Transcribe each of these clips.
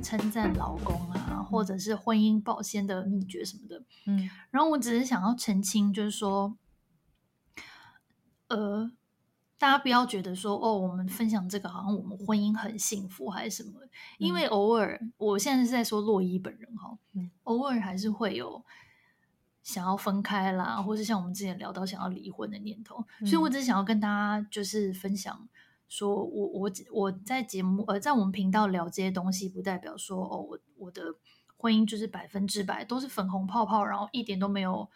称赞老公啊，或者是婚姻保鲜的秘诀什么的。嗯，然后我只是想要澄清，就是说，呃，大家不要觉得说哦，我们分享这个好像我们婚姻很幸福还是什么，因为偶尔，我现在是在说洛伊本人哈，嗯，偶尔还是会有。想要分开啦，或是像我们之前聊到想要离婚的念头，嗯、所以我只是想要跟大家就是分享，说我我我在节目呃在我们频道聊这些东西，不代表说哦我我的婚姻就是百分之百都是粉红泡泡，然后一点都没有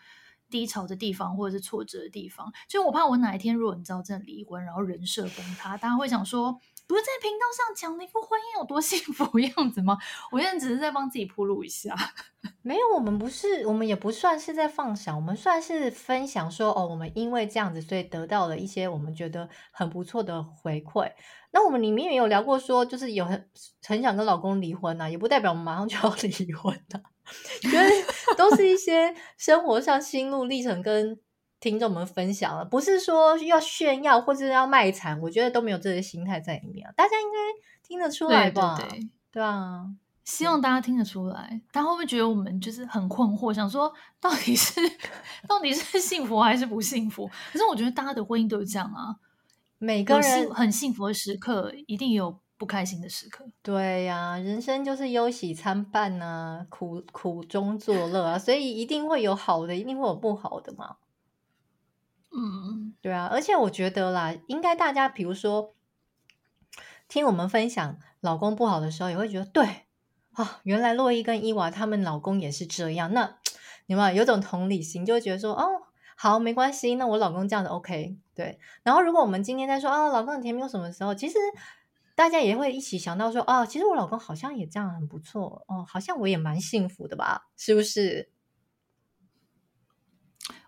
低潮的地方或者是挫折的地方，就我怕我哪一天如果你知道真的离婚，然后人设崩塌，大家会想说。不是在频道上讲那副婚姻有多 幸福样子吗？我现在只是在帮自己铺路一下。没有，我们不是，我们也不算是在放闪，我们算是分享说，哦，我们因为这样子，所以得到了一些我们觉得很不错的回馈。那我们里面也有聊过说，就是有很很想跟老公离婚啊，也不代表我们马上就要 离婚的，觉得都是一些生活上心路历程跟。听众们分享了，不是说要炫耀或者要卖惨，我觉得都没有这些心态在里面。大家应该听得出来吧？对对对，对啊，希望大家听得出来。大家会不会觉得我们就是很困惑，想说到底是 到底是幸福还是不幸福？可是我觉得大家的婚姻都是这样啊，每个人很幸福的时刻，一定有不开心的时刻。对呀、啊，人生就是忧喜参半啊，苦苦中作乐啊，所以一定会有好的，一定会有不好的嘛。对啊，而且我觉得啦，应该大家比如说听我们分享老公不好的时候，也会觉得对啊、哦，原来洛伊跟伊娃他们老公也是这样。那你们有种同理心，就会觉得说哦，好，没关系，那我老公这样的 OK。对，然后如果我们今天在说啊、哦，老公很甜蜜什么时候，其实大家也会一起想到说、哦，其实我老公好像也这样很不错哦，好像我也蛮幸福的吧，是不是？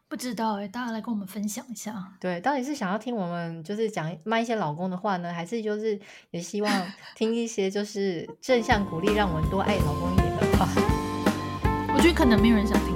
不知道哎，大家来跟我们分享一下。对，到底是想要听我们就是讲骂一些老公的话呢，还是就是也希望 听一些就是正向鼓励，让我们多爱老公一点的话？我觉得可能没有人想听。